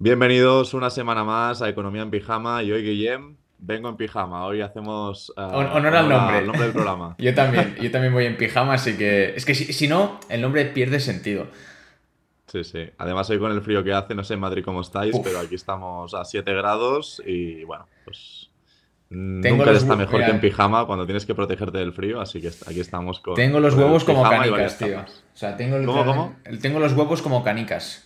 Bienvenidos una semana más a Economía en Pijama y hoy Guillem, vengo en pijama, hoy hacemos uh, honor al nombre. nombre del programa. yo también, yo también voy en pijama, así que es que si, si, no, el nombre pierde sentido. Sí, sí. Además hoy con el frío que hace, no sé en Madrid cómo estáis, Uf. pero aquí estamos a 7 grados y bueno, pues Tengo nunca los está mejor que en pijama cuando tienes que protegerte del frío, así que aquí estamos con... Tengo los huevos como canicas, tío. tapas. O sea, tengo, ¿Cómo, literalmente- tengo los huevos como canicas.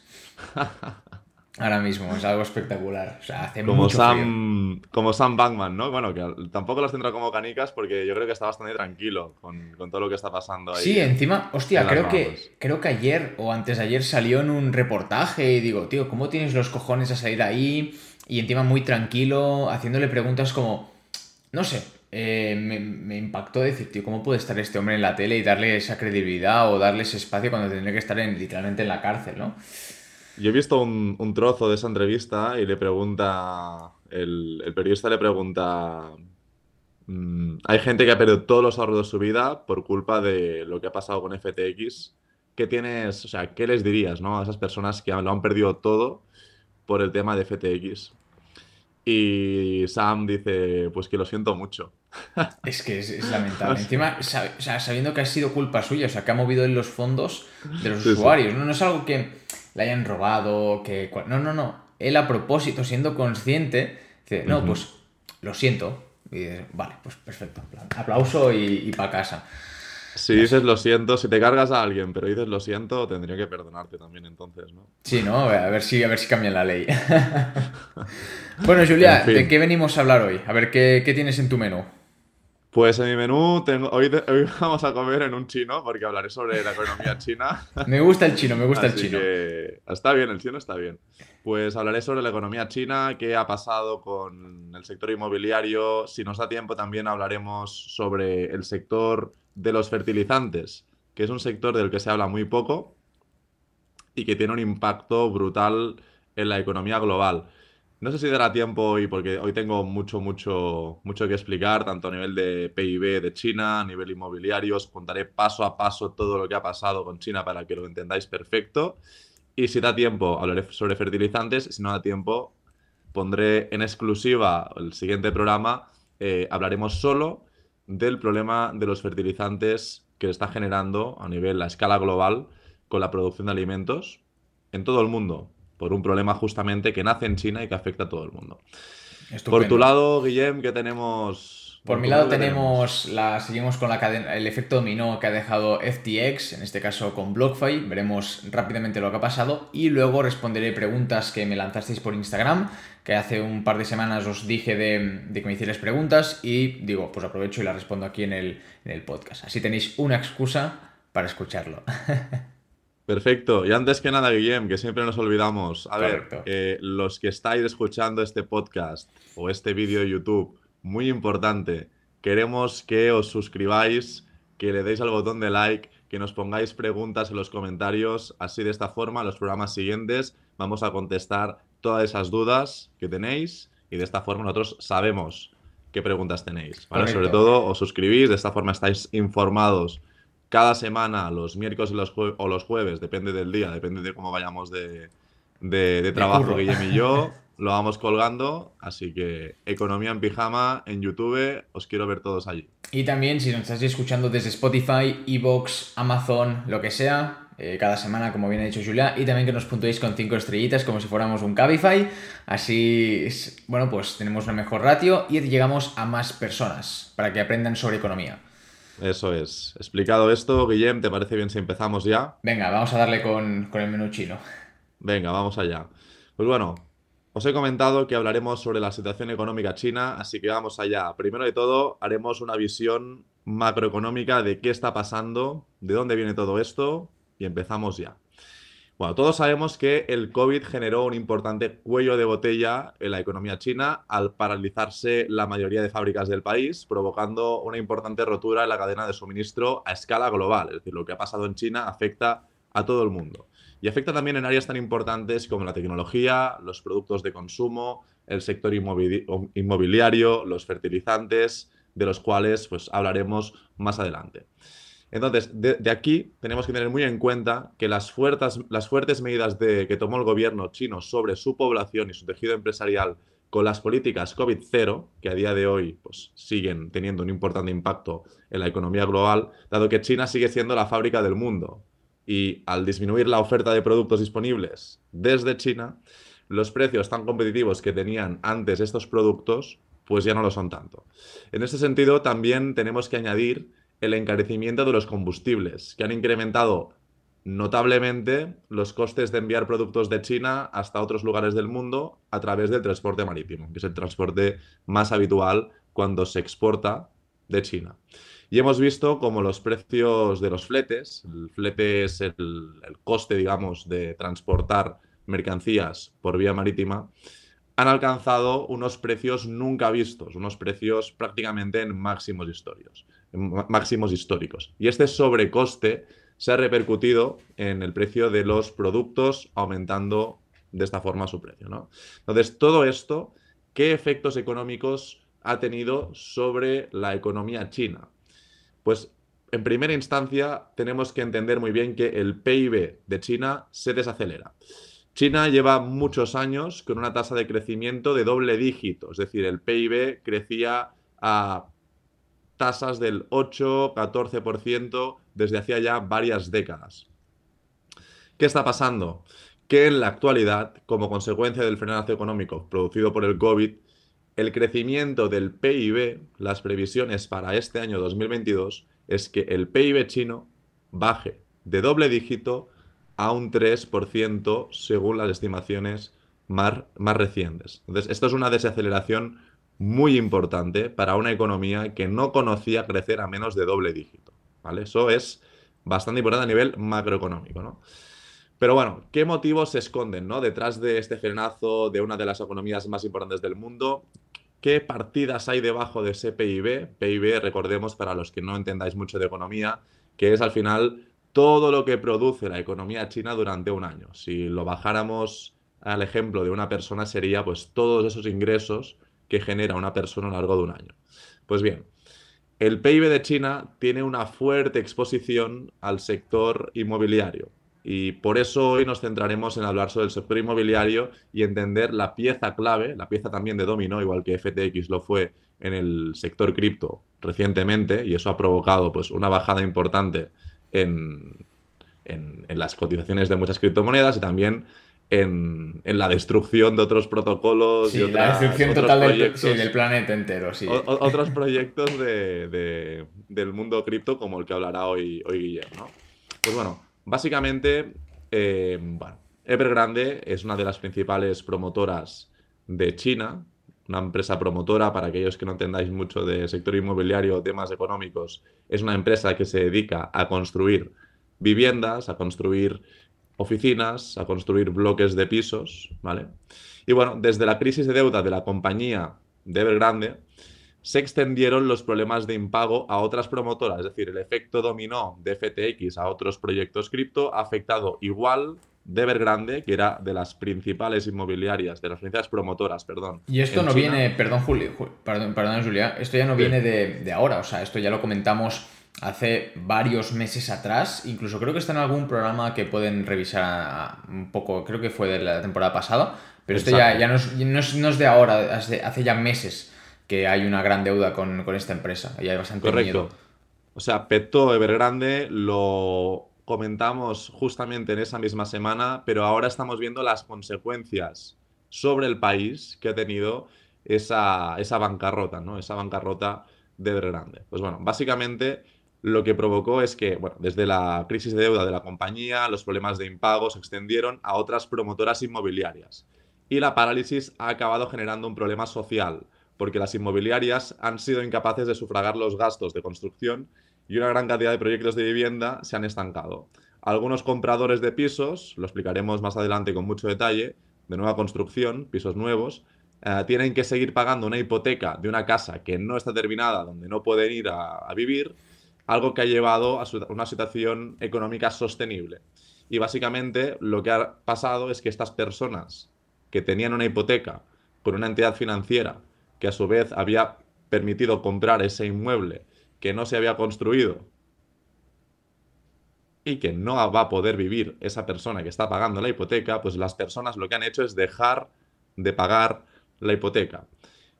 Ahora mismo, es algo espectacular. O sea, hace Como mucho frío. Sam, como Sam Bankman, ¿no? Bueno, que tampoco los tendrá como canicas porque yo creo que está bastante tranquilo con, con todo lo que está pasando ahí. Sí, encima, hostia, en las creo que, creo que ayer o antes de ayer salió en un reportaje y digo, tío, ¿cómo tienes los cojones a salir ahí? Y encima muy tranquilo, haciéndole preguntas como, no sé, eh, me, me impactó decir, tío, ¿cómo puede estar este hombre en la tele y darle esa credibilidad o darle ese espacio cuando tendría que estar en, literalmente en la cárcel, ¿no? Yo he visto un, un trozo de esa entrevista y le pregunta, el, el periodista le pregunta, mm, hay gente que ha perdido todos los ahorros de su vida por culpa de lo que ha pasado con FTX. ¿Qué tienes, o sea, qué les dirías, ¿no? a esas personas que lo han perdido todo por el tema de FTX? Y Sam dice, pues que lo siento mucho. Es que es, es lamentable. Encima, sab- o sea, sabiendo que ha sido culpa suya, o sea, que ha movido en los fondos de los Sí, sí. usuarios. No, no es algo que le hayan robado, que... No, no, no. Él a propósito, siendo consciente, dice, no, pues lo siento. Y dices, vale, pues perfecto. Aplauso y, y para casa. Si dices lo siento, si te cargas a alguien, pero dices lo siento, tendría que perdonarte también entonces, ¿no? Sí, ¿no? A ver si, a ver si cambian la ley. bueno, Julia, En fin. ¿de qué venimos a hablar hoy? A ver, ¿qué, qué tienes en tu menú? Pues en mi menú tengo, hoy, de- hoy vamos a comer en un chino porque hablaré sobre la economía china. Me gusta el chino, me gusta el chino. que está bien, el chino está bien. Pues hablaré sobre la economía china, qué ha pasado con el sector inmobiliario. Si nos da tiempo también hablaremos sobre el sector de los fertilizantes, que es un sector del que se habla muy poco y que tiene un impacto brutal en la economía global. No sé si dará tiempo hoy, porque hoy tengo mucho, mucho, mucho que explicar, tanto a nivel de PIB de China, a nivel inmobiliario. Os contaré paso a paso todo lo que ha pasado con China para que lo entendáis perfecto. Y si da tiempo, hablaré sobre fertilizantes. Si no da tiempo, pondré en exclusiva el siguiente programa. eh, hablaremos solo del problema de los fertilizantes que está generando a nivel, a escala global, con la producción de alimentos en todo el mundo, por un problema justamente que nace en China y que afecta a todo el mundo. Por Estupendo. tu lado, Guillem, ¿qué tenemos? Por mi lado ¿qué tenemos la, seguimos con la cadena, el efecto dominó que ha dejado FTX, en este caso con BlockFi. Veremos rápidamente lo que ha pasado y luego responderé preguntas que me lanzasteis por Instagram, que hace un par de semanas os dije de, de que me hicierais preguntas y digo, pues aprovecho y las respondo aquí en el, en el podcast. Así tenéis una excusa para escucharlo. Perfecto. Y antes que nada, Guillem, que siempre nos olvidamos. A Correcto. ver, eh, los que estáis escuchando este podcast o este vídeo de YouTube, muy importante, queremos que os suscribáis, que le deis al botón de like, que nos pongáis preguntas en los comentarios. Así de esta forma, los programas siguientes vamos a contestar todas esas dudas que tenéis y de esta forma nosotros sabemos qué preguntas tenéis. ¿vale? Sobre todo, os suscribís, de esta forma estáis informados cada semana, los miércoles los o los jueves, depende del día, depende de cómo vayamos de, de- de trabajo. Guillem y yo, lo vamos colgando. Así que Economía en Pijama en YouTube, os quiero ver todos allí. Y también, si nos estáis escuchando desde Spotify, Evox, Amazon, lo que sea, eh, cada semana, como bien ha dicho Julia, y también que nos puntuéis con 5 estrellitas como si fuéramos un Cabify. Así, es- bueno, pues tenemos una mejor ratio y llegamos a más personas para que aprendan sobre economía. Eso es. Explicado esto, Guillem, ¿te parece bien si empezamos ya? Venga, vamos a darle con, con el menú chino. Venga, vamos allá. Pues bueno, os he comentado que hablaremos sobre la situación económica china, así que vamos allá. Primero de todo, haremos una visión macroeconómica de qué está pasando, de dónde viene todo esto, y empezamos ya. Bueno, todos sabemos que el COVID generó un importante cuello de botella en la economía china al paralizarse la mayoría de fábricas del país, provocando una importante rotura en la cadena de suministro a escala global. Es decir, lo que ha pasado en China afecta a todo el mundo. Y afecta también en áreas tan importantes como la tecnología, los productos de consumo, el sector inmobiliario, los fertilizantes, de los cuales pues hablaremos más adelante. Entonces, de, aquí tenemos que tener muy en cuenta que las fuertes, medidas que tomó el gobierno chino sobre su población y su tejido empresarial con las políticas COVID-0, que a día de hoy pues, siguen teniendo un importante impacto en la economía global, dado que China sigue siendo la fábrica del mundo. Y al disminuir la oferta de productos disponibles desde China, los precios tan competitivos que tenían antes estos productos, pues ya no lo son tanto. En este sentido, también tenemos que añadir el encarecimiento de los combustibles, que han incrementado notablemente los costes de enviar productos de China hasta otros lugares del mundo a través del transporte marítimo, que es el transporte más habitual cuando se exporta de China. Y hemos visto como los precios de los fletes, el flete es el, el coste, digamos, de transportar mercancías por vía marítima, han alcanzado unos precios nunca vistos, unos precios prácticamente en máximos históricos. Máximos históricos. Y este sobrecoste se ha repercutido en el precio de los productos, aumentando de esta forma su precio. ¿no? Entonces, todo esto, ¿qué efectos económicos ha tenido sobre la economía china? Pues en primera instancia tenemos que entender muy bien que el PIB de China se desacelera. China lleva muchos años con una tasa de crecimiento de doble dígito, es decir, el PIB crecía a tasas del 8-14% desde hacía ya varias décadas. ¿Qué está pasando? Que en la actualidad, como consecuencia del frenazo económico producido por el COVID, el crecimiento del PIB, las previsiones para este año 2022, es que el PIB chino baje de doble dígito a un 3% según las estimaciones más, más recientes. Entonces, esto es una desaceleración muy importante para una economía que no conocía crecer a menos de doble dígito. ¿vale? Eso es bastante importante a nivel macroeconómico. ¿no? Pero bueno, ¿qué motivos se esconden ¿no? detrás de este frenazo de una de las economías más importantes del mundo? ¿Qué partidas hay debajo de ese PIB? PIB, recordemos, para los que no entendáis mucho de economía, que es al final todo lo que produce la economía china durante un año. Si lo bajáramos al ejemplo de una persona, sería pues todos esos ingresos que genera una persona a lo largo de un año. Pues bien, el PIB de China tiene una fuerte exposición al sector inmobiliario. Y por eso hoy nos centraremos en hablar sobre el sector inmobiliario y entender la pieza clave, la pieza también de dominó, igual que FTX lo fue en el sector cripto recientemente, y eso ha provocado pues, una bajada importante en, las cotizaciones de muchas criptomonedas y también en, la destrucción de otros protocolos. y la destrucción total del, planeta entero, sí. otros proyectos del mundo cripto como el que hablará hoy, hoy Guillermo. Pues bueno, básicamente, eh, bueno, Evergrande es una de las principales promotoras de China, una empresa promotora, para aquellos que no entendáis mucho de sector inmobiliario, temas económicos, es una empresa que se dedica a construir viviendas, a construir oficinas, a construir bloques de pisos, ¿vale? Y bueno, desde la crisis de deuda de la compañía de Evergrande, se extendieron los problemas de impago a otras promotoras, es decir, el efecto dominó de FTX a otros proyectos cripto ha afectado igual de Evergrande, que era de las principales inmobiliarias, de las principales promotoras, perdón. Y esto no viene, perdón, Julio, perdón, perdón, Julia, esto ya no viene de, de, ahora, o sea, esto ya lo comentamos hace varios meses atrás, incluso creo que está en algún programa que pueden revisar un poco, creo que fue de la temporada pasada, pero esto ya, ya no, es, no, es, de ahora, hace, hace, ya meses que hay una gran deuda con, con esta empresa, y hay bastante Correcto. O sea, Petó Evergrande lo comentamos justamente en esa misma semana, pero ahora estamos viendo las consecuencias sobre el país que ha tenido esa, esa bancarrota, ¿no? Esa bancarrota de Evergrande. Pues bueno, básicamente lo que provocó es que, bueno, desde la crisis de deuda de la compañía, los problemas de impago se extendieron a otras promotoras inmobiliarias. Y la parálisis ha acabado generando un problema social, porque las inmobiliarias han sido incapaces de sufragar los gastos de construcción y una gran cantidad de proyectos de vivienda se han estancado. Algunos compradores de pisos, lo explicaremos más adelante con mucho detalle, de nueva construcción, pisos nuevos, eh, tienen que seguir pagando una hipoteca de una casa que no está terminada, donde no pueden ir a vivir, algo que ha llevado a una situación económica sostenible. Y básicamente lo que ha pasado es que estas personas que tenían una hipoteca con una entidad financiera que a su vez había permitido comprar ese inmueble que no se había construido y que no va a poder vivir esa persona que está pagando la hipoteca, pues las personas lo que han hecho es dejar de pagar la hipoteca.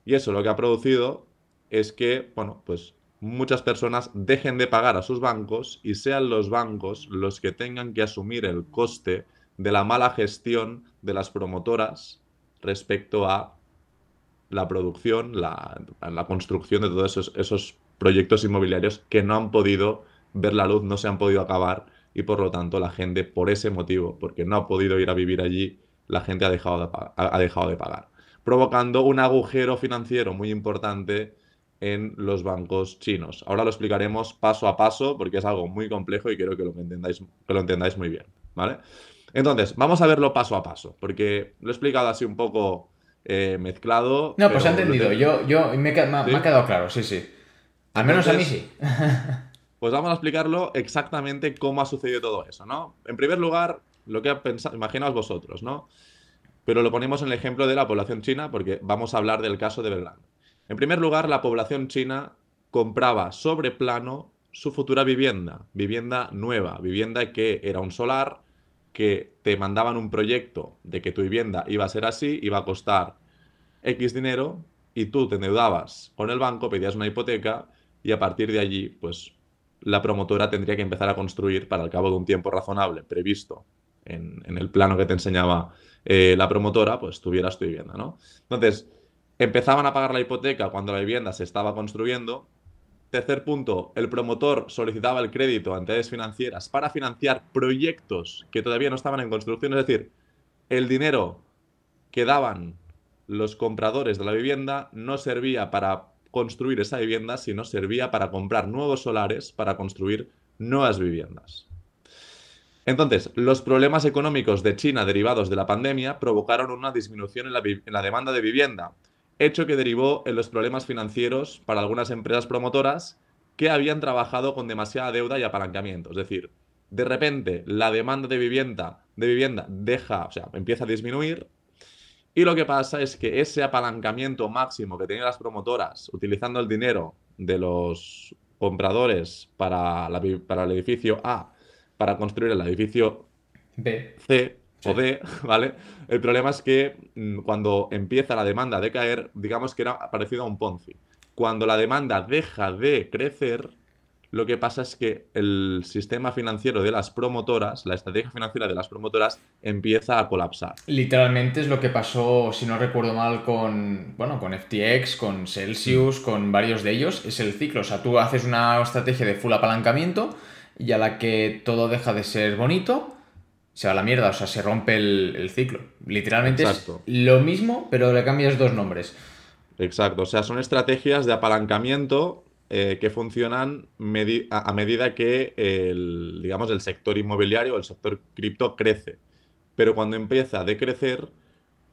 Y eso lo que ha producido es que, bueno, pues muchas personas dejen de pagar a sus bancos y sean los bancos los que tengan que asumir el coste de la mala gestión de las promotoras respecto a la producción, la, la construcción de todos esos, esos proyectos inmobiliarios que no han podido ver la luz, no se han podido acabar y por lo tanto la gente, por ese motivo, porque no ha podido ir a vivir allí, la gente ha dejado de, ha dejado de pagar, provocando un agujero financiero muy importante en los bancos chinos. Ahora lo explicaremos paso a paso porque es algo muy complejo y quiero que lo entendáis, que lo entendáis muy bien, ¿vale? Entonces, vamos a verlo paso a paso, porque lo he explicado así un poco eh, mezclado. No, pues he entendido. Yo, yo me, ha quedado claro, sí, sí. Al menos a mí sí. pues vamos a explicarlo exactamente cómo ha sucedido todo eso, ¿no? En primer lugar, lo que ha pensado, imaginaos vosotros, ¿no? Pero lo ponemos en el ejemplo de la población china porque vamos a hablar del caso de Belgrano. En primer lugar, la población china compraba sobre plano su futura vivienda, vivienda nueva, vivienda que era un solar, que te mandaban un proyecto de que tu vivienda iba a ser así, iba a costar X dinero y tú te endeudabas con el banco, pedías una hipoteca y a partir de allí, pues la promotora tendría que empezar a construir para el cabo de un tiempo razonable previsto en, el plano que te enseñaba eh, la promotora, pues tuvieras tu vivienda, ¿no? Entonces, empezaban a pagar la hipoteca cuando la vivienda se estaba construyendo. Tercer punto, el promotor solicitaba el crédito a entidades financieras para financiar proyectos que todavía no estaban en construcción, es decir, el dinero que daban los compradores de la vivienda no servía para construir esa vivienda, sino servía para comprar nuevos solares para construir nuevas viviendas. Entonces, los problemas económicos de China derivados de la pandemia provocaron una disminución en la, demanda de vivienda, hecho que derivó en los problemas financieros para algunas empresas promotoras que habían trabajado con demasiada deuda y apalancamiento. Es decir, de repente la demanda de vivienda, de vivienda deja, o sea, empieza a disminuir y lo que pasa es que ese apalancamiento máximo que tenían las promotoras utilizando el dinero de los compradores para, para el edificio A, para construir el edificio B. C o D, ¿vale? El problema es que mm, cuando empieza la demanda de caer, digamos que era parecido a un Ponzi. Cuando la demanda deja de crecer, lo que pasa es que el sistema financiero de las promotoras, la estrategia financiera de las promotoras, empieza a colapsar. Literalmente es lo que pasó, si no recuerdo mal, con, bueno, con FTX, con Celsius, con varios de ellos. Es el ciclo. O sea, tú haces una estrategia de full apalancamiento y a la que todo deja de ser bonito, se va a la mierda. O sea, se rompe el, ciclo. Literalmente es lo mismo, pero le cambias dos nombres. Exacto. O sea, son estrategias de apalancamiento eh, que funcionan a, medida que el, digamos, el sector inmobiliario o el sector cripto crece. Pero cuando empieza a decrecer,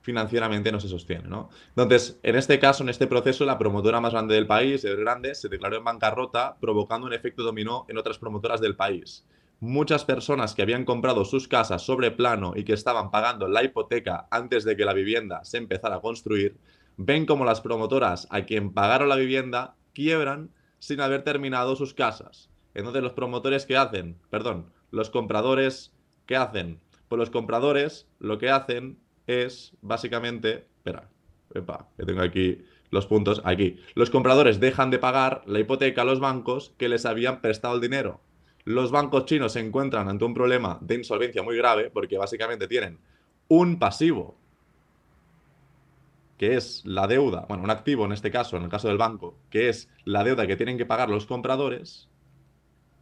financieramente no se sostiene. ¿no? Entonces, en este caso, en este proceso, la promotora más grande del país, el Grande, se declaró en bancarrota, provocando un efecto dominó en otras promotoras del país. Muchas personas que habían comprado sus casas sobre plano y que estaban pagando la hipoteca antes de que la vivienda se empezara a construir, ven como las promotoras a quien pagaron la vivienda quiebran sin haber terminado sus casas. Entonces, los promotores, ¿qué hacen? Perdón, los compradores, ¿qué hacen? Pues los compradores lo que hacen es, básicamente, espera, que tengo aquí los puntos, aquí. Los compradores dejan de pagar la hipoteca a los bancos que les habían prestado el dinero. Los bancos chinos se encuentran ante un problema de insolvencia muy grave porque básicamente tienen un pasivo que es la deuda, bueno, un activo en este caso, en el caso del banco, que es la deuda que tienen que pagar los compradores.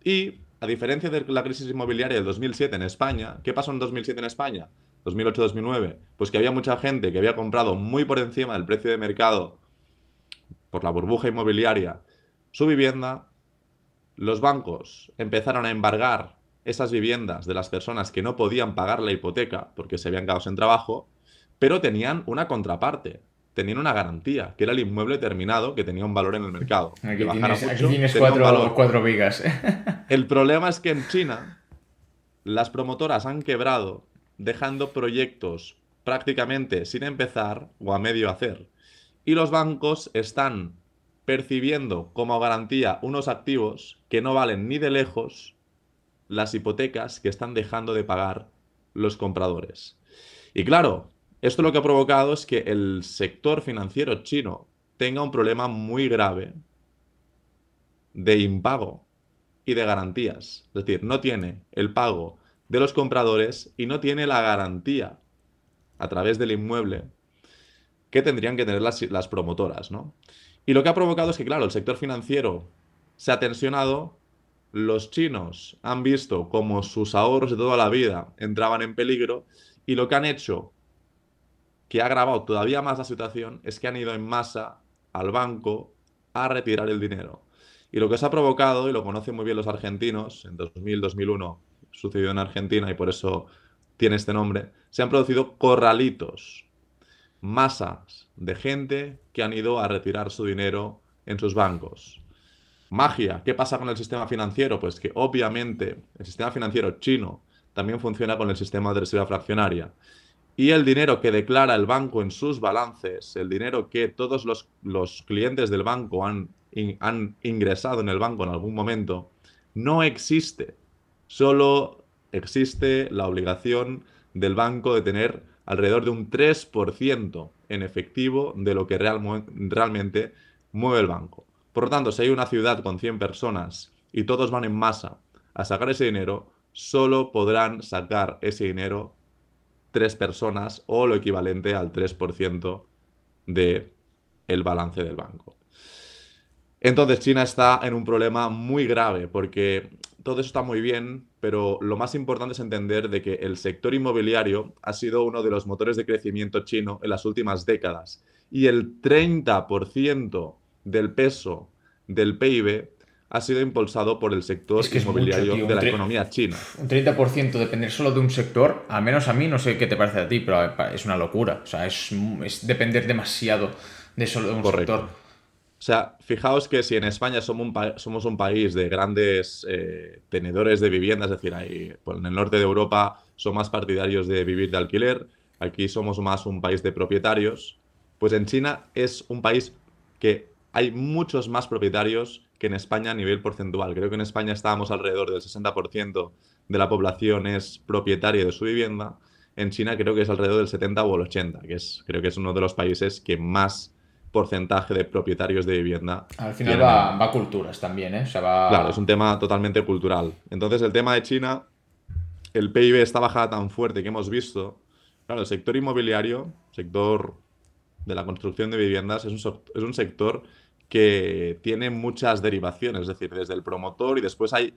Y, a diferencia de la crisis inmobiliaria del 2007 en España, ¿qué pasó en 2007 en España? 2008-2009, pues que había mucha gente que había comprado muy por encima del precio de mercado por la burbuja inmobiliaria su vivienda, los bancos empezaron a embargar esas viviendas de las personas que no podían pagar la hipoteca porque se habían quedado sin trabajo pero tenían una contraparte, tenían una garantía, que era el inmueble terminado que tenía un valor en el mercado. Aquí tienes, cuatro, vigas. el problema es que en China las promotoras han quebrado dejando proyectos prácticamente sin empezar o a medio hacer. Y los bancos están percibiendo como garantía unos activos que no valen ni de lejos las hipotecas que están dejando de pagar los compradores. Y claro, esto lo que ha provocado es que el sector financiero chino tenga un problema muy grave de impago y de garantías. Es decir, no tiene el pago de los compradores y no tiene la garantía a través del inmueble que tendrían que tener las, las promotoras, ¿no? Y lo que ha provocado es que, claro, el sector financiero se ha tensionado, los chinos han visto como sus ahorros de toda la vida entraban en peligro y lo que han hecho, que ha agravado todavía más la situación, es que han ido en masa al banco a retirar el dinero. Y lo que se ha provocado, y lo conocen muy bien los argentinos, en 2000-2001 sucedió en Argentina y por eso tiene este nombre, se han producido corralitos, masas de gente que han ido a retirar su dinero en sus bancos. Magia, ¿qué pasa con el sistema financiero? Pues que obviamente el sistema financiero chino también funciona con el sistema de reserva fraccionaria. Y el dinero que declara el banco en sus balances, el dinero que todos los, los clientes del banco han, han ingresado en el banco en algún momento, no existe. Solo existe la obligación del banco de tener alrededor de un 3% en efectivo de lo que realmente mueve el banco. Por lo tanto, si hay una ciudad con 100 personas y todos van en masa a sacar ese dinero, solo podrán sacar ese dinero tres personas o lo equivalente al 3% del el balance del banco. Entonces China está en un problema muy grave porque todo eso está muy bien, pero lo más importante es entender de que el sector inmobiliario ha sido uno de los motores de crecimiento chino en las últimas décadas y el 30% del peso del PIB ha sido impulsado por el sector inmobiliario de la economía china. Un 30% depender solo de un sector, al menos a mí, no sé qué te parece a ti, pero es una locura. O sea, es, depender demasiado de solo de un sector. O sea, fijaos que si en España somos un, somos un país de grandes eh, tenedores de viviendas, es decir, ahí, pues en el norte de Europa son más partidarios de vivir de alquiler, aquí somos más un país de propietarios, pues en China es un país que hay muchos más propietarios que en España a nivel porcentual. Creo que en España estábamos alrededor del 60% de la población es propietaria de su vivienda. En China creo que es alrededor del 70 o el 80, que es, creo que es uno de los países que más porcentaje de propietarios de vivienda. Al final va, a culturas también, ¿eh? Claro, es un tema totalmente cultural. Entonces el tema de China, el PIB está bajada tan fuerte que hemos visto. Claro, el sector inmobiliario, sector de la construcción de viviendas, es un, es un sector que tiene muchas derivaciones, es decir, desde el promotor y después hay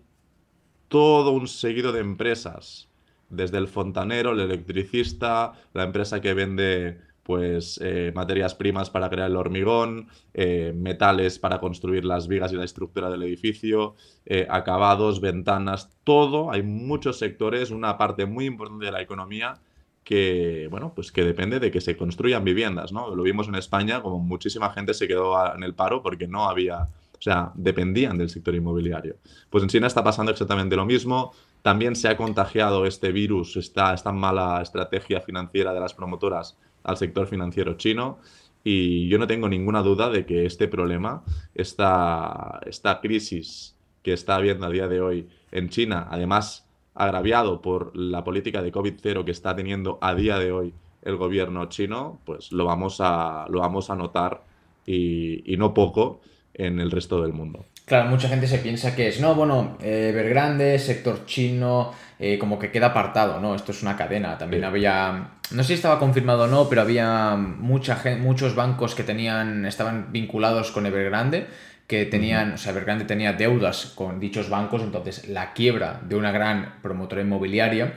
todo un seguido de empresas, desde el fontanero, el electricista, la empresa que vende pues eh, materias primas para crear el hormigón, eh, metales para construir las vigas y la estructura del edificio, eh, acabados, ventanas, todo, hay muchos sectores, una parte muy importante de la economía que, bueno, pues que depende de que se construyan viviendas, ¿no? Lo vimos en España, como muchísima gente se quedó en el paro porque no había, o sea, dependían del sector inmobiliario. Pues en China está pasando exactamente lo mismo. También se ha contagiado este virus, esta, esta mala estrategia financiera de las promotoras al sector financiero chino. Y yo no tengo ninguna duda de que este problema, esta, esta crisis que está habiendo a día de hoy en China, además agraviado por la política de COVID-0 que está teniendo a día de hoy el gobierno chino, pues lo vamos a, lo vamos a notar y, no poco en el resto del mundo. Claro, mucha gente se piensa que es, no, bueno, eh, Evergrande, sector chino, eh, como que queda apartado, ¿no? Esto es una cadena. También había, no sé si estaba confirmado o no, pero había mucha gente, muchos bancos que tenían, estaban vinculados con Evergrande que tenían, o sea, Evergrande tenía deudas con dichos bancos, entonces la quiebra de una gran promotora inmobiliaria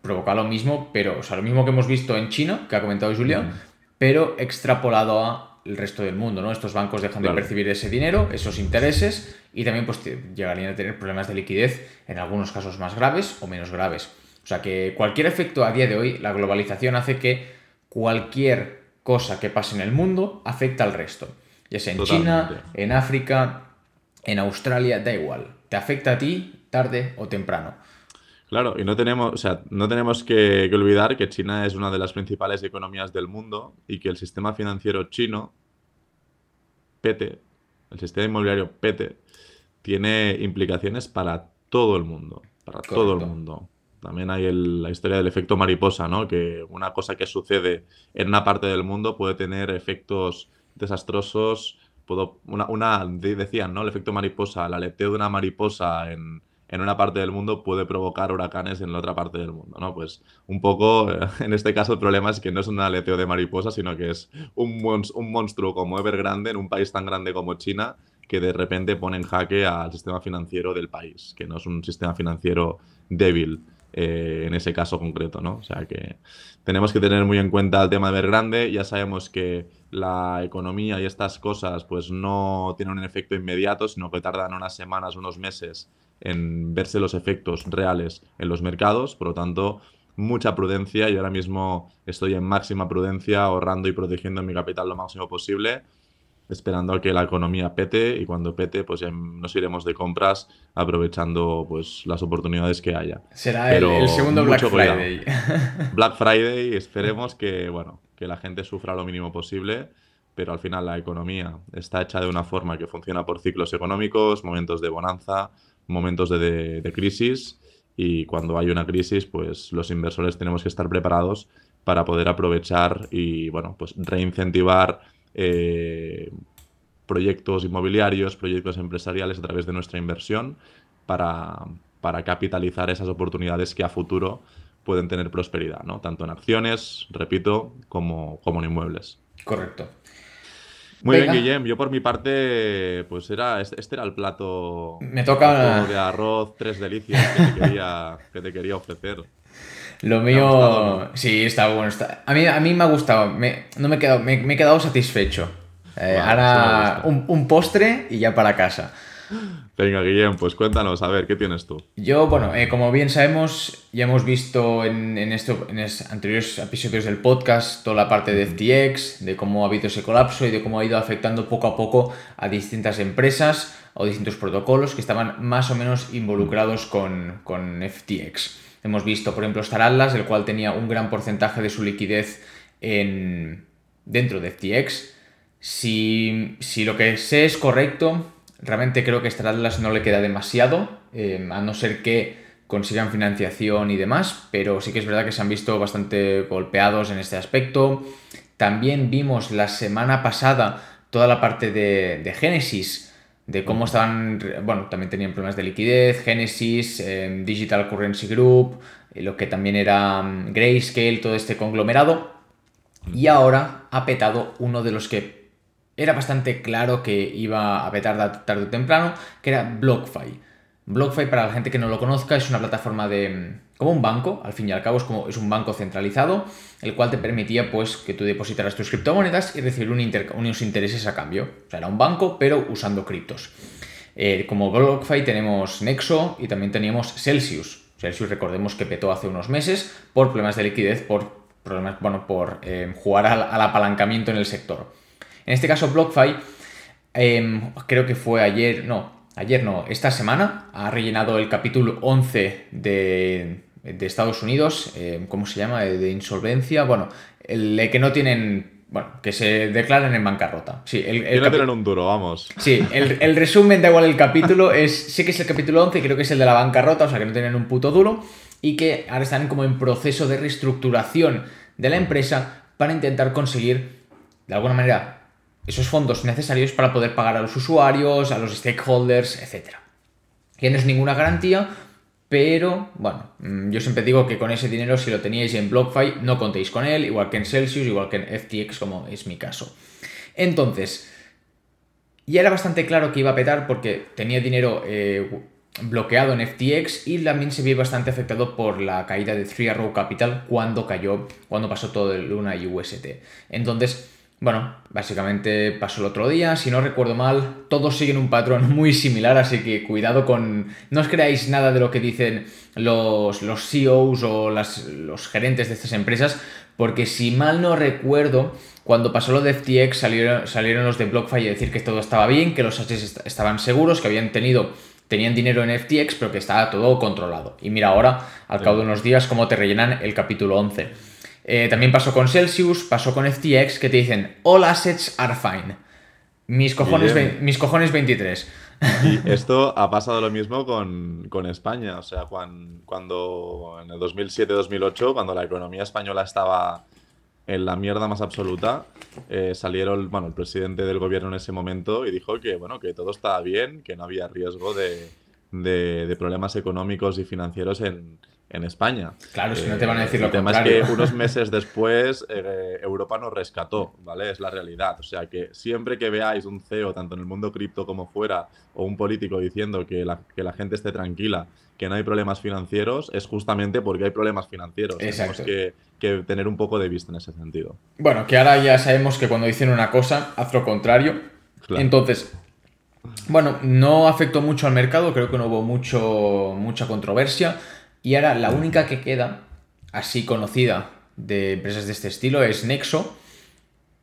provoca lo mismo, pero, o sea, lo mismo que hemos visto en China, que ha comentado Julia, pero extrapolado a el resto del mundo, ¿no? Estos bancos dejan de percibir ese dinero, esos intereses, y también pues llegarían a tener problemas de liquidez, en algunos casos más graves o menos graves. O sea que cualquier efecto a día de hoy, la globalización hace que cualquier cosa que pase en el mundo afecta al resto ya sea en China, en África, en Australia, da igual. Te afecta a ti tarde o temprano. Claro, y no tenemos, o sea, no tenemos que, olvidar que China es una de las principales economías del mundo y que el sistema financiero chino, PETE, el sistema inmobiliario PETE, tiene implicaciones para todo el mundo. para todo el mundo. También hay la historia del efecto mariposa, ¿no? Que una cosa que sucede en una parte del mundo puede tener efectos desastrosos. Puedo, una, una decían, ¿no? El efecto mariposa, el aleteo de una mariposa en, en una parte del mundo puede provocar huracanes en la otra parte del mundo, ¿no? Pues un poco, en este caso el problema es que no es un aleteo de mariposa, sino que es un, un monstruo como Evergrande en un país tan grande como China que de repente pone en jaque al sistema financiero del país, que no es un sistema financiero débil eh, en ese caso concreto, ¿no? O sea que tenemos que tener muy en cuenta el tema de Evergrande, ya sabemos que la economía y estas cosas pues no tienen un efecto inmediato, sino que tardan unas semanas, unos meses en verse los efectos reales en los mercados, por lo tanto, mucha prudencia. y ahora mismo estoy en máxima prudencia, ahorrando y protegiendo mi capital lo máximo posible, esperando a que la economía pete y cuando pete, pues ya nos iremos de compras aprovechando pues las oportunidades que haya. Será el, segundo Black Friday. Black Friday, esperemos que, bueno, que la gente sufra lo mínimo posible pero al final la economía está hecha de una forma que funciona por ciclos económicos, momentos de bonanza, momentos de, crisis y cuando hay una crisis, pues los inversores tenemos que estar preparados para poder aprovechar y, bueno, pues reincentivar eh, proyectos inmobiliarios, proyectos empresariales a través de nuestra inversión para, para capitalizar esas oportunidades que a futuro pueden tener prosperidad, ¿no? Tanto en acciones, repito, como, como en inmuebles. Correcto. Muy bien, Guillem. Yo por mi parte, pues era este, este era el plato, Me toca... de arroz, tres delicias que te quería, que te quería ofrecer. Lo mío, sí, está bueno. A, mí, a mí me ha gustado. Me, no me he quedado, me, he quedado satisfecho. Eh, ahora un, un postre y ya para casa. Venga, Guillem, pues cuéntanos, a ver, ¿qué tienes tú? Yo, bueno, eh, como bien sabemos, ya hemos visto en, esto, en anteriores episodios del podcast toda la parte de FTX, de cómo ha habido ese colapso y de cómo ha ido afectando poco a poco a distintas empresas o distintos protocolos que estaban más o menos involucrados con, con FTX. Hemos visto, por ejemplo, Star Atlas, el cual tenía un gran porcentaje de su liquidez en, dentro de FTX. Si, si lo que sé es correcto, Realmente creo que a Atlas no le queda demasiado, eh, a no ser que consigan financiación y demás, pero sí que es verdad que se han visto bastante golpeados en este aspecto. También vimos la semana pasada toda la parte de, de Genesis, de cómo estaban, bueno, también tenían problemas de liquidez, Genesis, eh, Digital Currency Group, eh, lo que también era mm, Grayscale, todo este conglomerado. Y ahora ha petado uno de los que era bastante claro que iba a petar tarde o temprano, que era BlockFi. BlockFi, para la gente que no lo conozca, es una plataforma de... Mm, como un banco, al fin y al cabo es como es un banco centralizado, el cual te permitía pues que tú depositaras tus criptomonedas y recibir unos intereses a cambio. O sea, era un banco, pero usando criptos. Eh, como BlockFi tenemos Nexo y también teníamos Celsius. Celsius recordemos que petó hace unos meses por problemas de liquidez, por problemas, bueno, por eh, jugar al apalancamiento en el sector. En este caso, BlockFi, em, creo que fue ayer, no, ayer no, esta semana ha rellenado el capítulo 11 de, Estados Unidos, em, ¿cómo se llama? De insolvencia, bueno, el que no tienen bueno, que se declaran en bancarrota. Sí, el, el tienen un duro, vamos. Sí, el, resumen da igual el capítulo, es, sí que es el capítulo 11, creo que es el de la bancarrota, o sea que no tienen un puto duro, y que ahora están como en proceso de reestructuración de la empresa para intentar conseguir, de alguna manera, esos fondos necesarios para poder pagar a los usuarios, a los stakeholders, etc. Que no es ninguna garantía, pero bueno, mm, yo siempre digo que con ese dinero, si lo teníais en BlockFi, no contéis con él, igual que en Celsius, igual que en FTX, como es mi caso. Entonces, ya era bastante claro que iba a petar porque tenía dinero eh, bloqueado en FTX y también se vio bastante afectado por la caída de Three Arrow Capital cuando cayó, cuando pasó todo el Luna y UST. Entonces, bueno, básicamente pasó el otro día, si no recuerdo mal, todos siguen un patrón muy similar, así que cuidado con... No os creáis nada de lo que dicen los, los CEOs o los gerentes de estas empresas, porque si mal no recuerdo, cuando pasó lo de FTX salieron, salieron los de BlockFi a decir que todo estaba bien, que los Hs estaban seguros, que habían tenido tenían dinero en FTX, pero que estaba todo controlado. Y mira ahora, al cabo de unos días, cómo te rellenan el capítulo 11. Eh, también pasó con Celsius, pasó con FTX, que te dicen All assets are fine. Mis cojones, mis cojones 23. Y esto ha pasado lo mismo con, con España. O sea, cuando en el 2007-2008, cuando la economía española estaba en la mierda más absoluta, eh, salieron, bueno, el presidente del gobierno en ese momento y dijo que, bueno, que todo estaba bien, que no había riesgo de, de problemas económicos y financieros en, en España. Claro, si no te van a decir lo el tema es que unos meses después eh, Europa nos rescató, ¿vale? Es la realidad. O sea que siempre que veáis un CEO, tanto en el mundo cripto como fuera, o un político diciendo que la, que la gente esté tranquila, que no hay problemas financieros, es justamente porque hay problemas financieros. Tenemos que, que, tener un poco de vista en ese sentido. Bueno, que ahora ya sabemos que cuando dicen una cosa, haz lo contrario. Entonces, bueno, no afectó mucho al mercado, creo que no hubo mucho, mucha controversia. Y ahora la única que queda, así conocida, de empresas de este estilo es Nexo.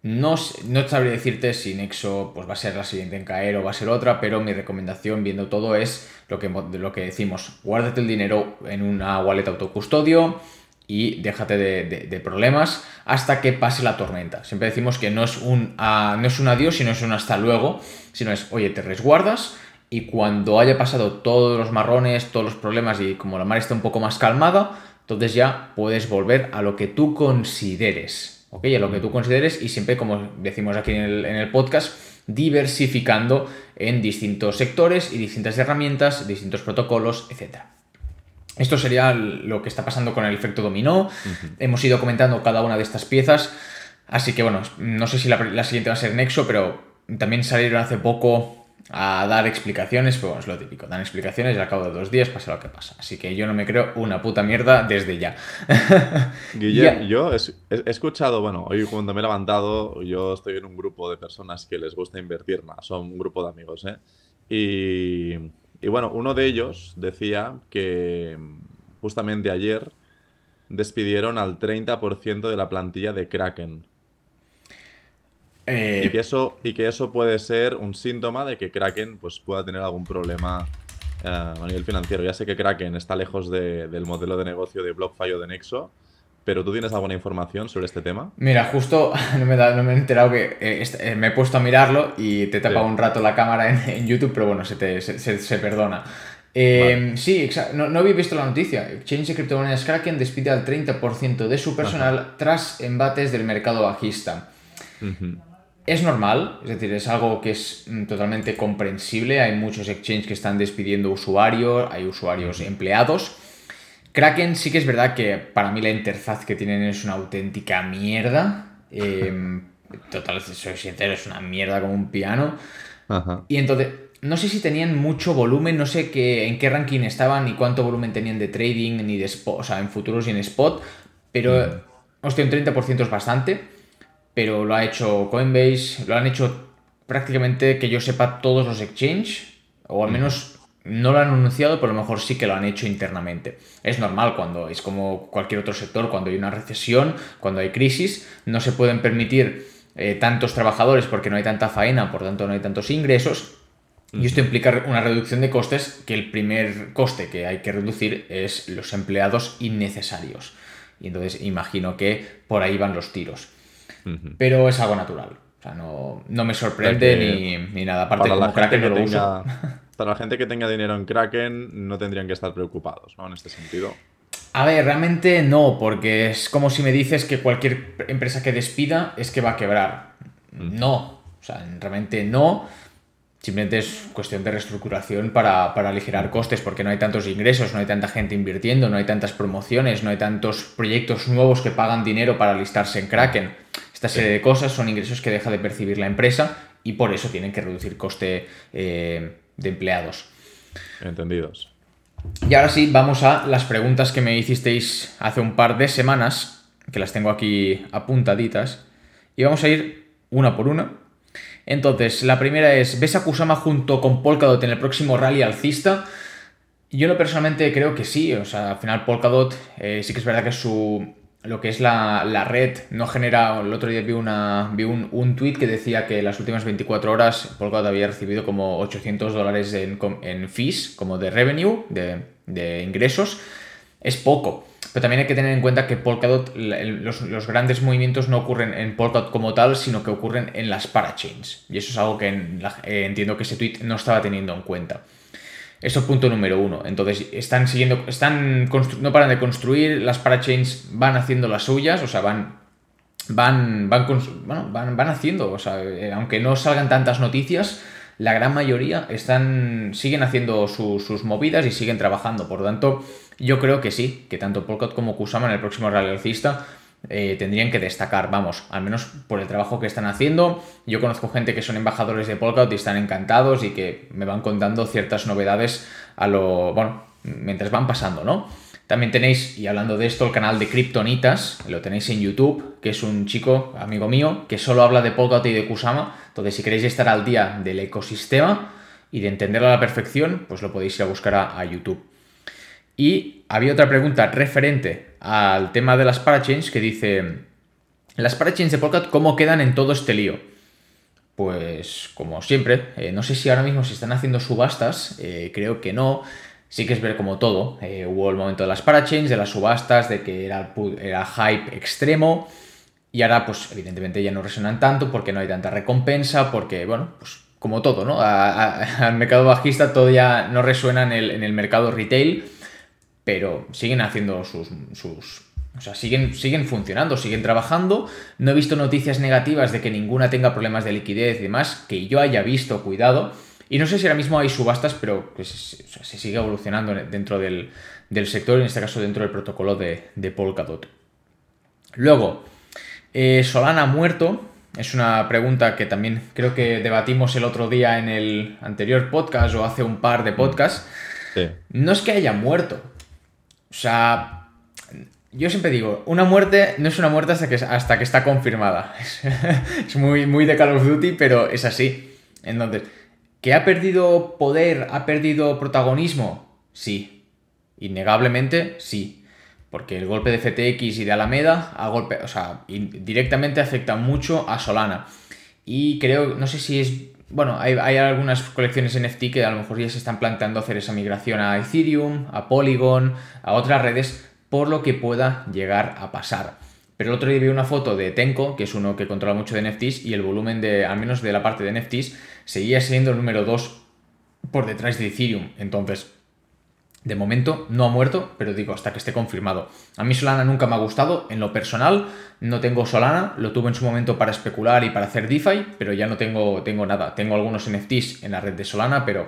No, no sabría decirte si Nexo pues, va a ser la siguiente en caer o va a ser otra, pero mi recomendación viendo todo es lo que, lo que decimos, guárdate el dinero en una wallet autocustodio y déjate de, problemas hasta que pase la tormenta. Siempre decimos que no es, un, ah, no es un adiós, sino es un hasta luego, sino es, oye, te resguardas, y cuando haya pasado todos los marrones, todos los problemas y como la mar está un poco más calmada, entonces ya puedes volver a lo que tú consideres, ¿ok? A lo que tú consideres y siempre, como decimos aquí en el, podcast, diversificando en distintos sectores y distintas herramientas, distintos protocolos, etc. Esto sería lo que está pasando con el efecto dominó. Hemos ido comentando cada una de estas piezas. Así que bueno, no sé si la, la siguiente va a ser Nexo, pero también salieron hace poco a dar explicaciones, pues bueno, es lo típico, dan explicaciones y al cabo de dos días pasa lo que pasa. Así que yo no me creo una puta mierda desde ya. Guillermo, yo he, escuchado, bueno, hoy cuando me he levantado, yo estoy en un grupo de personas que les gusta invertir más, son un grupo de amigos, ¿eh? Y, y bueno, uno de ellos decía que justamente ayer despidieron al 30% de la plantilla de Kraken. Y, que eso, y que eso puede ser un síntoma de que Kraken pues, pueda tener algún problema eh, a nivel financiero. Ya sé que Kraken está lejos del modelo de negocio de BlockFi o de Nexo, pero ¿tú tienes alguna información sobre este tema? Mira, justo no me, no me he enterado que eh, eh, me he puesto a mirarlo y te he tapado un rato la cámara en, YouTube, pero bueno, se, te, se, perdona. Sí, no, no, había visto la noticia. Exchange de criptomonedas Kraken despide al 30% de su personal tras embates del mercado bajista. Es normal, es decir, es algo que es mm, totalmente comprensible. Hay muchos exchanges que están despidiendo usuarios, hay usuarios empleados. Kraken sí que es verdad que para mí la interfaz que tienen es una auténtica mierda. Eh, total, soy sincero, es una mierda como un piano. Y entonces, no sé si tenían mucho volumen, no sé qué, en qué ranking estaban, ni cuánto volumen tenían de trading, ni de spot, o sea, en futuros y en spot, pero, hostia, un 30% es bastante pero lo ha hecho Coinbase, lo han hecho prácticamente que yo sepa todos los exchanges, o al menos no lo han anunciado, pero a lo mejor sí que lo han hecho internamente. Es normal cuando es como cualquier otro sector, cuando hay una recesión, cuando hay crisis, no se pueden permitir eh, tantos trabajadores porque no hay tanta faena, por tanto no hay tantos ingresos. Y esto implica una reducción de costes, que el primer coste que hay que reducir es los empleados innecesarios. Y entonces imagino que por ahí van los tiros pero es algo natural. O sea, no, me sorprende ni, nada. Aparte, como Kraken no lo tenga, Para la gente que tenga dinero en Kraken, no tendrían que estar preocupados, ¿no? En este sentido. A ver, realmente no, porque es como si me dices que cualquier empresa que despida es que va a quebrar. No, o sea, realmente no. Simplemente es cuestión de reestructuración para, para, aligerar costes, porque no hay tantos ingresos, no hay tanta gente invirtiendo, no hay tantas promociones, no hay tantos proyectos nuevos que pagan dinero para listarse en Kraken. Esta serie de cosas son ingresos que deja de percibir la empresa y por eso tienen que reducir coste eh, de empleados. Entendidos. Y ahora sí, vamos a las preguntas que me hicisteis hace un par de semanas, que las tengo aquí apuntaditas, y vamos a ir una por una. Entonces, la primera es, ¿ves a Kusama junto con Polkadot en el próximo rally alcista? Yo personalmente creo que sí, o sea, al final Polkadot eh, sí que es verdad que su, lo que es la, red no genera. El otro día vi, una, vi un, un tweet que decía que las últimas 24 horas Polkadot había recibido como 800 dólares en, en fees, como de revenue, de, ingresos. Es poco. pero también hay que tener en cuenta que Polkadot, los, grandes movimientos no ocurren en Polkadot como tal, sino que ocurren en las parachains. Y eso es algo que eh, entiendo que ese tweet no estaba teniendo en cuenta. Eso es punto número uno. Entonces, están siguiendo, están no paran de construir, las parachains van haciendo las suyas, o sea, van, van, van, van, van haciendo, o sea, eh, aunque no salgan tantas noticias, la gran mayoría están, siguen haciendo sus movidas y siguen trabajando. Por lo tanto, yo creo que sí, que tanto Polkadot como Kusama en el próximo rally alcista eh, tendrían que destacar, vamos, al menos por el trabajo que están haciendo. Yo conozco gente que son embajadores de Polkadot y están encantados y que me van contando ciertas novedades a lo, bueno, mientras van pasando, ¿no? También tenéis, y hablando de esto, el canal de Kryptonitas, lo tenéis en YouTube, que es un chico, amigo mío, que solo habla de Polkadot y de Kusama. Entonces, si queréis estar al día del ecosistema y de entenderlo a la perfección, pues lo podéis ir a buscar a YouTube. Y había otra pregunta referente al tema de las parachains que dice, las parachains de Polkadot, ¿cómo quedan en todo este lío? Pues como siempre, eh, no sé si ahora mismo se están haciendo subastas, eh, creo que no. Sí que es ver como todo. Eh, hubo el momento de las parachains, de las subastas, de que era, era hype extremo. Y ahora, pues evidentemente ya no resuenan tanto porque no hay tanta recompensa, porque, bueno, pues como todo, ¿no? al mercado bajista todo ya no resuena en el, en el mercado retail pero siguen haciendo sus, sus o sea, siguen, siguen funcionando, siguen trabajando. No he visto noticias negativas de que ninguna tenga problemas de liquidez y demás, que yo haya visto, cuidado. Y no sé si ahora mismo hay subastas, pero pues, se sigue evolucionando dentro del, sector, en este caso dentro del protocolo de, de Polkadot. Luego, eh, Solana muerto. Es una pregunta que también creo que debatimos el otro día en el anterior podcast o hace un par de podcasts. No es que haya muerto, o sea, yo siempre digo, una muerte no es una muerte hasta que, hasta que está confirmada. es muy, muy de Call of Duty, pero es así. Entonces, ¿que ha perdido poder, ha perdido protagonismo? Sí. Innegablemente, sí. Porque el golpe de FTX y de Alameda a golpe, o sea, directamente afecta mucho a Solana. Y creo, no sé si es bueno, hay, algunas colecciones NFT que a lo mejor ya se están planteando hacer esa migración a Ethereum, a Polygon, a otras redes, por lo que pueda llegar a pasar. Pero el otro día vi una foto de Tenko, que es uno que controla mucho de NFTs, y el volumen de, al menos de la parte de NFTs, seguía siendo el número 2 por detrás de Ethereum. Entonces, de momento no ha muerto, pero digo, hasta que esté confirmado. A mí Solana nunca me ha gustado, en lo personal no tengo Solana, lo tuve en su momento para especular y para hacer DeFi, pero ya no tengo, tengo nada. Tengo algunos NFTs en la red de Solana, pero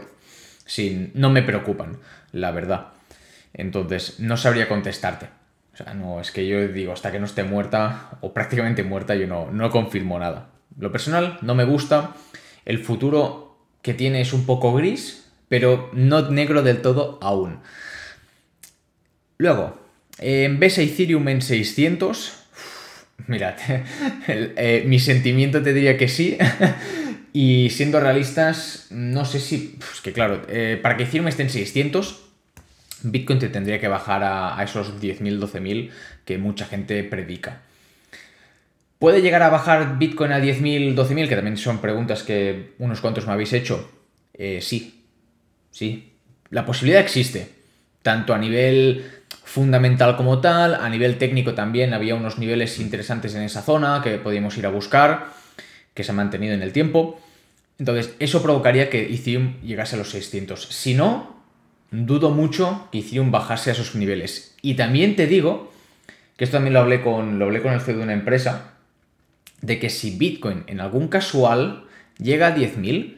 sin, no me preocupan, la verdad. Entonces, no sabría contestarte. O sea, no, es que yo digo, hasta que no esté muerta o prácticamente muerta, yo no, no confirmo nada. Lo personal no me gusta. El futuro que tiene es un poco gris, pero no negro del todo aún. Luego, en ves a Ethereum en 600. mirad, eh, mi sentimiento te diría que sí. y siendo realistas, no sé si. Es que claro, eh, para que Ethereum esté en 600, Bitcoin te tendría que bajar a, esos 10.000, 12.000 que mucha gente predica. ¿Puede llegar a bajar Bitcoin a 10.000, 12.000? Que también son preguntas que unos cuantos me habéis hecho. Eh, sí, sí, la posibilidad existe, tanto a nivel fundamental como tal, a nivel técnico también había unos niveles interesantes en esa zona que podíamos ir a buscar, que se han mantenido en el tiempo. Entonces, eso provocaría que Ethereum llegase a los 600. Si no, dudo mucho que Ethereum bajase a esos niveles. Y también te digo, que esto también lo hablé con, lo hablé con el CEO de una empresa, de que si Bitcoin en algún casual llega a 10.000,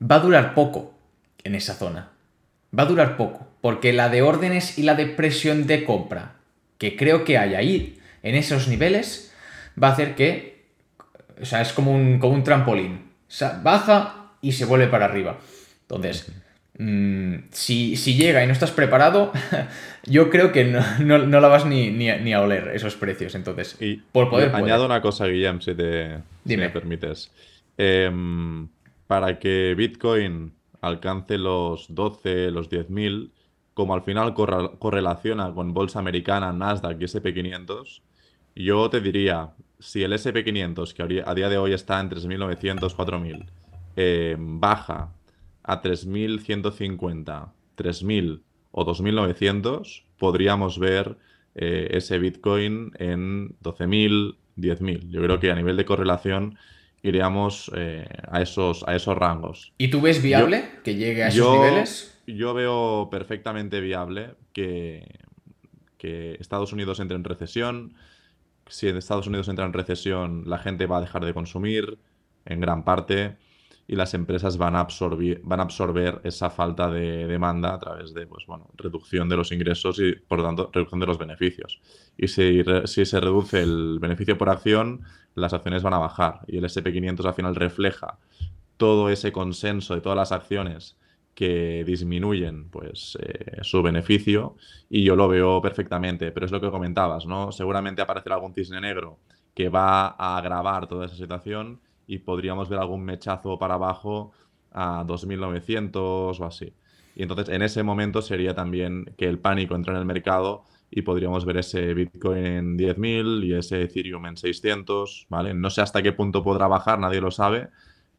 va a durar poco en esa zona. Va a durar poco, porque la de órdenes y la de presión de compra que creo que hay ahí en esos niveles va a hacer que, o sea, es como un, como un trampolín. O sea, baja y se vuelve para arriba. Entonces, mm, si, llega y no estás preparado, yo creo que no, la vas ni, a, oler esos precios. Entonces, y por poder. Añado una cosa, Guillem, si, te, me permites. Em, para que Bitcoin alcance los 12, los 10.000, como al final correlaciona con bolsa americana, Nasdaq y SP500, yo te diría, si el SP500, que a día de hoy está en 3.900, 4.000, eh, baja a 3.150, 3.000 o 2.900, podríamos ver eh, ese Bitcoin en 12.000, 10.000. Yo creo que a nivel de correlación iríamos eh, a, esos, a esos rangos. ¿Y tú ves viable que llegue a esos niveles? Yo veo perfectamente viable que, que Estados Unidos entre en recesión. Si Estados Unidos entra en recesión, la gente va a dejar de consumir en gran parte y las empresas van a absorber, van a absorber esa falta de demanda a través de pues, bueno, reducción de los ingresos y, por lo tanto, reducción de los beneficios. Y si, si se reduce el beneficio por acción, las acciones van a bajar. Y el SP500 al final refleja todo ese consenso de todas las acciones que disminuyen pues eh, su beneficio y yo lo veo perfectamente, pero es lo que comentabas, ¿no? Seguramente aparecerá algún cisne negro que va a agravar toda esa situación y podríamos ver algún mechazo para abajo a 2.900 o así. Y entonces en ese momento sería también que el pánico entra en el mercado y podríamos ver ese Bitcoin en 10.000 y ese Ethereum en 600, ¿vale? No sé hasta qué punto podrá bajar, nadie lo sabe,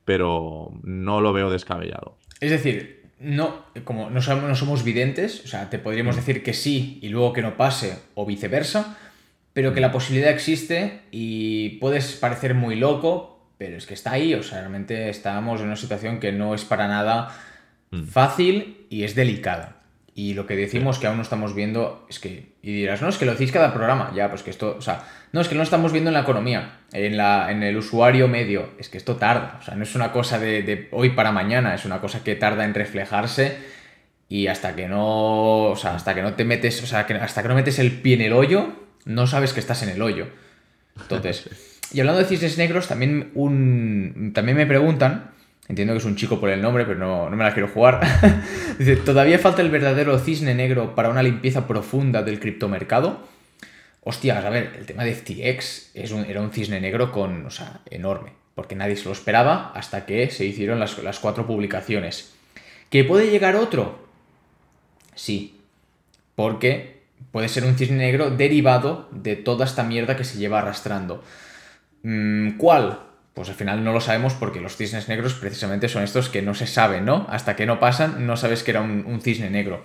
pero no lo veo descabellado. Es decir, no, como no somos, no somos videntes, o sea, te podríamos mm. decir que sí y luego que no pase o viceversa, pero que la posibilidad existe y puedes parecer muy loco, pero es que está ahí, o sea, realmente estamos en una situación que no es para nada mm. fácil y es delicada. Y lo que decimos que aún no estamos viendo es que, y dirás, no, es que lo decís cada programa, ya, pues que esto, o sea, no, es que no estamos viendo en la economía, en, la, en el usuario medio, es que esto tarda, o sea, no es una cosa de, hoy para mañana, es una cosa que tarda en reflejarse y hasta que no, o sea, hasta que no te metes, o sea, que hasta que no metes el pie en el hoyo, no sabes que estás en el hoyo. Entonces... Y hablando de cisnes negros, también, un, también me preguntan, entiendo que es un chico por el nombre, pero no, me la quiero jugar. Dice, ¿todavía falta el verdadero cisne negro para una limpieza profunda del criptomercado? Hostias, a ver, el tema de FTX es era un cisne negro con, o sea, enorme, porque nadie se lo esperaba hasta que se hicieron las, las cuatro publicaciones. ¿Que puede llegar otro? Sí, porque puede ser un cisne negro derivado de toda esta mierda que se lleva arrastrando. Mm, ¿Cuál? Pues al final no lo sabemos porque los cisnes negros precisamente son estos que no se saben, ¿no? Hasta que no pasan, no sabes que era un, cisne negro.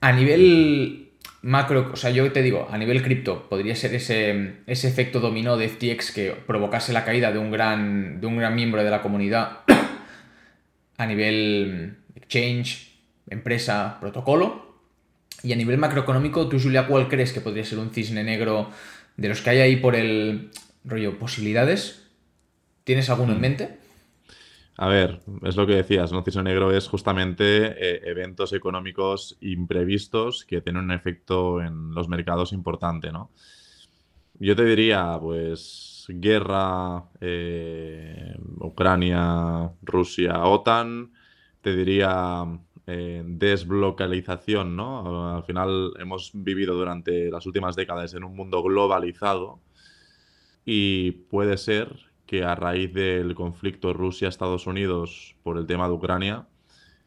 A nivel macro, o sea, yo te digo, a nivel cripto, podría ser ese, ese efecto dominó de FTX que provocase la caída de un gran, de un gran miembro de la comunidad a nivel exchange, empresa, protocolo. Y a nivel macroeconómico, ¿tú, Julia, cuál crees que podría ser un cisne negro de los que hay ahí por el, rollo, posibilidades. ¿Tienes alguno en mm. mente? A ver, es lo que decías, ¿no? Cisne Negro es justamente eh, eventos económicos imprevistos que tienen un efecto en los mercados importante, ¿no? Yo te diría, pues, guerra, eh, Ucrania, Rusia, OTAN, te diría eh, desblocalización, ¿no? Al final hemos vivido durante las últimas décadas en un mundo globalizado y puede ser que a raíz del conflicto Rusia-Estados Unidos por el tema de Ucrania,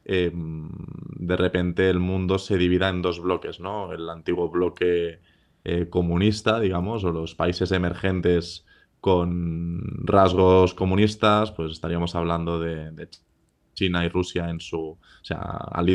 em, de repente el mundo se divida en dos bloques, ¿no? El antiguo bloque eh, comunista, digamos, o los países emergentes con rasgos comunistas, pues estaríamos hablando de, China y Rusia en su, o sea, al,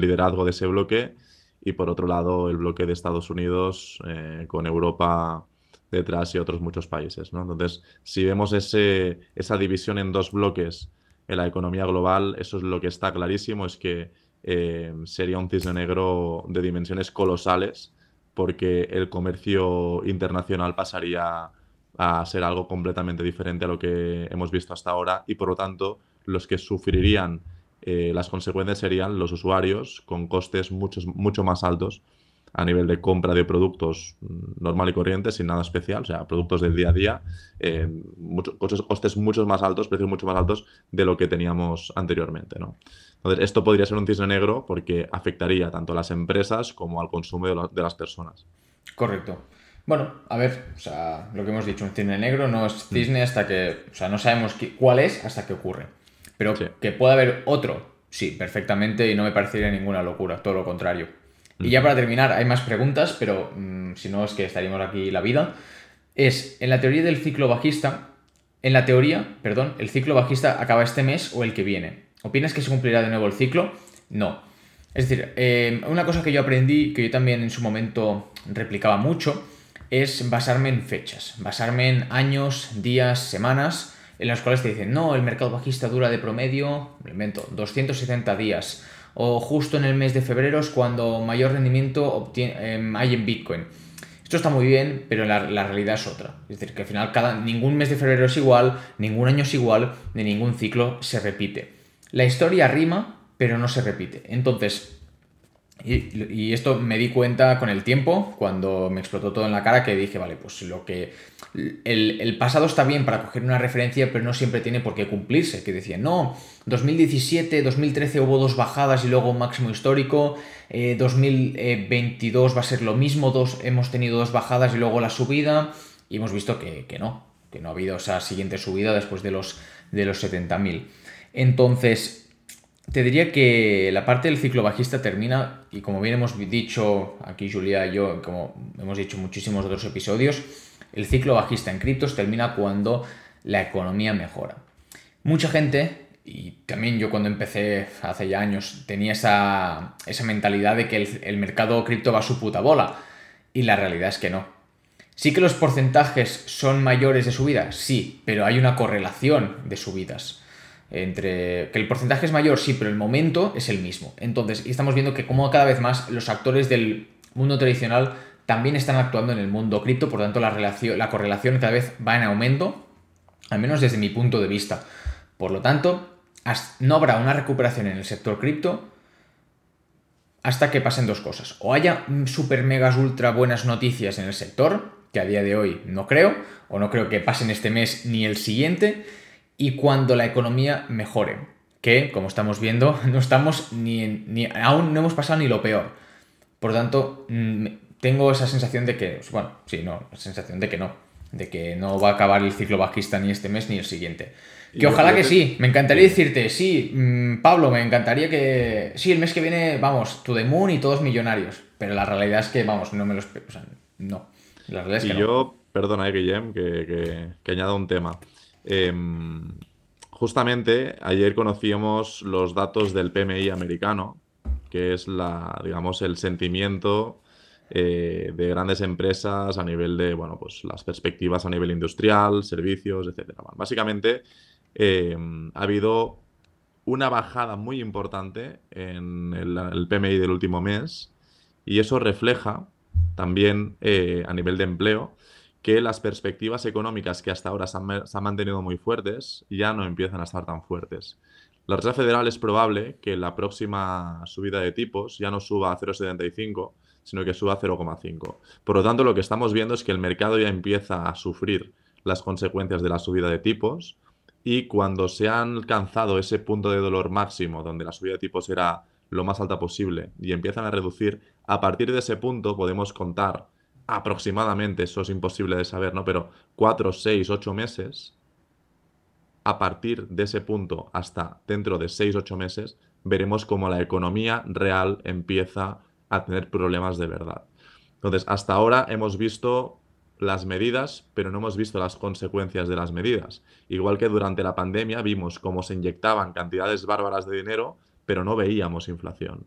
liderazgo de ese bloque, y por otro lado el bloque de Estados Unidos eh, con Europa detrás y otros muchos países. ¿no? Entonces, si vemos ese, esa división en dos bloques en la economía global, eso es lo que está clarísimo, es que eh, sería un cisne negro de dimensiones colosales, porque el comercio internacional pasaría a ser algo completamente diferente a lo que hemos visto hasta ahora y por lo tanto los que sufrirían eh, las consecuencias serían los usuarios con costes muchos, mucho más altos a nivel de compra de productos normal y corriente, sin nada especial, o sea, productos del día a día, eh, costes mucho más altos, precios mucho más altos de lo que teníamos anteriormente, ¿no? Entonces, esto podría ser un cisne negro porque afectaría tanto a las empresas como al consumo de, las personas. Correcto. Bueno, a ver, o sea, lo que hemos dicho, un cisne negro no es cisne hasta que, o sea, no sabemos cuál es hasta que ocurre. Pero que pueda haber otro, sí, perfectamente, y no me parecería ninguna locura, todo lo contrario. Y ya para terminar, hay más preguntas, pero mm, si no es que estaríamos aquí la vida. Es, en la teoría del ciclo bajista, en la teoría, perdón, el ciclo bajista acaba este mes o el que viene. ¿Opinas que se cumplirá de nuevo el ciclo? No. Es decir, eh, una cosa que yo aprendí, que yo también en su momento replicaba mucho, es basarme en fechas, basarme en años, días, semanas, en las cuales te dicen, no, el mercado bajista dura de promedio, me invento, 270 días, o justo en el mes de febrero es cuando mayor rendimiento em, hay en Bitcoin. Esto está muy bien, pero la, realidad es otra. Es decir, que al final ningún mes de febrero es igual, ningún año es igual, ni ningún ciclo se repite. La historia rima, pero no se repite. Entonces, y, esto me di cuenta con el tiempo, cuando me explotó todo en la cara, que dije, vale, pues lo que. El, pasado está bien para coger una referencia, pero no siempre tiene por qué cumplirse. Que decían, no, 2017, 2013 hubo dos bajadas y luego un máximo histórico. 2022 eh, va a ser lo mismo, dos, hemos tenido dos bajadas y luego la subida. Y hemos visto que, que no, que no ha habido esa siguiente subida después de los, de los 70.000. Entonces, te diría que la parte del ciclo bajista termina, y como bien hemos dicho aquí Julia y yo, como hemos dicho muchísimos otros episodios, el ciclo bajista en criptos termina cuando la economía mejora. Mucha gente, y también yo cuando empecé hace ya años, tenía esa, mentalidad de que el, el mercado cripto va a su puta bola, y la realidad es que no. Sí que los porcentajes son mayores de subida, sí, pero hay una correlación de subidas entre que el porcentaje es mayor, sí, pero el momento es el mismo. Entonces, y estamos viendo que como cada vez más los actores del mundo tradicional también están actuando en el mundo cripto, por lo tanto la, la correlación cada vez va en aumento, al menos desde mi punto de vista. Por lo tanto, no habrá una recuperación en el sector cripto hasta que pasen dos cosas. O haya super megas ultra buenas noticias en el sector, que a día de hoy no creo, o no creo que pasen este mes ni el siguiente, y cuando la economía mejore. Que, como estamos viendo, no estamos ni, ni aún no hemos pasado ni lo peor. Por lo tanto, mm, tengo esa sensación de que, bueno, sí, no, la sensación de que no, de que no va a acabar el ciclo bajista ni este mes ni el siguiente. Que ojalá que sí, me encantaría decirte, sí, mm, Pablo, me encantaría que, sí, el mes que viene, vamos, to the moon y todos millonarios, pero la realidad es que, vamos, no me los, o sea, no, la realidad es que y yo, perdona, eh, Guillem, que, que, que añado un tema. Em, justamente ayer conocíamos los datos del PMI americano, que es la, digamos, el sentimiento eh, de grandes empresas a nivel de, bueno, pues las perspectivas a nivel industrial, servicios, etc. básicamente em, ha habido una bajada muy importante en el, PMI del último mes y eso refleja también eh, a nivel de empleo que las perspectivas económicas que hasta ahora se han, mantenido muy fuertes ya no empiezan a estar tan fuertes. La Reserva Federal es probable que la próxima subida de tipos ya no suba a 0,75, sino que suba a 0,5. Por lo tanto, lo que estamos viendo es que el mercado ya empieza a sufrir las consecuencias de la subida de tipos y cuando se ha alcanzado ese punto de dolor máximo donde la subida de tipos era lo más alta posible y empiezan a reducir, a partir de ese punto podemos contar aproximadamente, eso es imposible de saber, ¿no? Pero cuatro, seis, ocho meses, a partir de ese punto hasta dentro de seis, ocho meses, veremos cómo la economía real empieza a tener problemas de verdad. Entonces, hasta ahora hemos visto las medidas, pero no hemos visto las consecuencias de las medidas. Igual que durante la pandemia vimos cómo se inyectaban cantidades bárbaras de dinero, pero no veíamos inflación.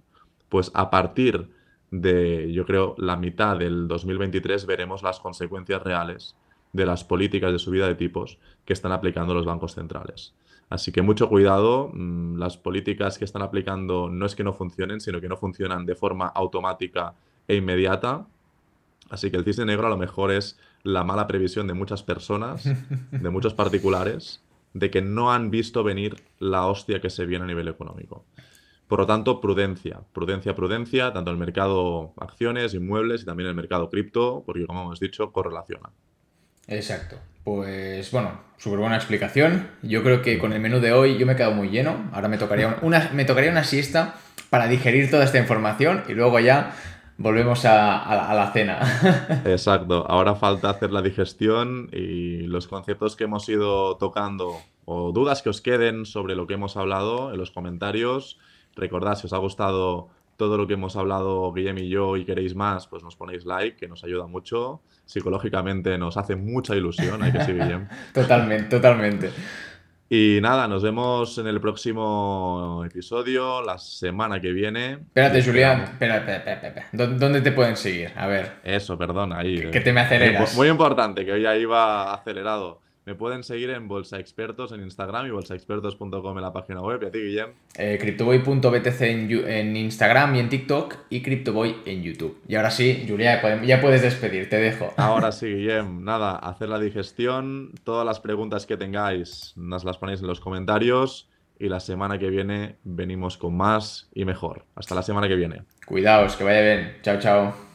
Pues a partir de, yo creo, la mitad del 2023 veremos las consecuencias reales de las políticas de subida de tipos que están aplicando los bancos centrales. Así que mucho cuidado, mm, las políticas que están aplicando no es que no funcionen, sino que no funcionan de forma automática e inmediata. Así que el cisne negro a lo mejor es la mala previsión de muchas personas, de muchos particulares, de que no han visto venir la hostia que se viene a nivel económico. Por lo tanto, prudencia, prudencia, prudencia, tanto en el mercado acciones, inmuebles y también en el mercado cripto, porque como hemos dicho, correlaciona. Exacto. Pues bueno, súper buena explicación. Yo creo que con el menú de hoy yo me he quedado muy lleno. Ahora me tocaría una, me tocaría una siesta para digerir toda esta información y luego ya volvemos a, la cena. Exacto. Ahora falta hacer la digestión y los conceptos que hemos ido tocando o dudas que os queden sobre lo que hemos hablado en los comentarios Recordad, si os ha gustado todo lo que hemos hablado Guillem y yo y queréis más, pues nos ponéis like, que nos ayuda mucho. Psicológicamente nos hace mucha ilusión, hay que sí, Guillem. totalmente, totalmente. Y nada, nos vemos en el próximo episodio, la semana que viene. Espérate, Julián. Espérate, espérate, espérate. ¿Dónde te pueden seguir? A ver. Eso, perdón, ahí. Que te me aceleras. Muy, muy importante, que hoy ya iba acelerado. Me pueden seguir en Bolsa Expertos en Instagram y bolsaexpertos.com en la página web. ¿Y a ti, Guillem? Eh, CryptoBoy.btc en, Instagram y en TikTok y CryptoBoy en YouTube. Y ahora sí, Julia, ya puedes despedir, te dejo. Ahora sí, Guillem. Nada, hacer la digestión. Todas las preguntas que tengáis nos las ponéis en los comentarios. Y la semana que viene venimos con más y mejor. Hasta la semana que viene. Cuidaos, que vaya bien. Chao, chao.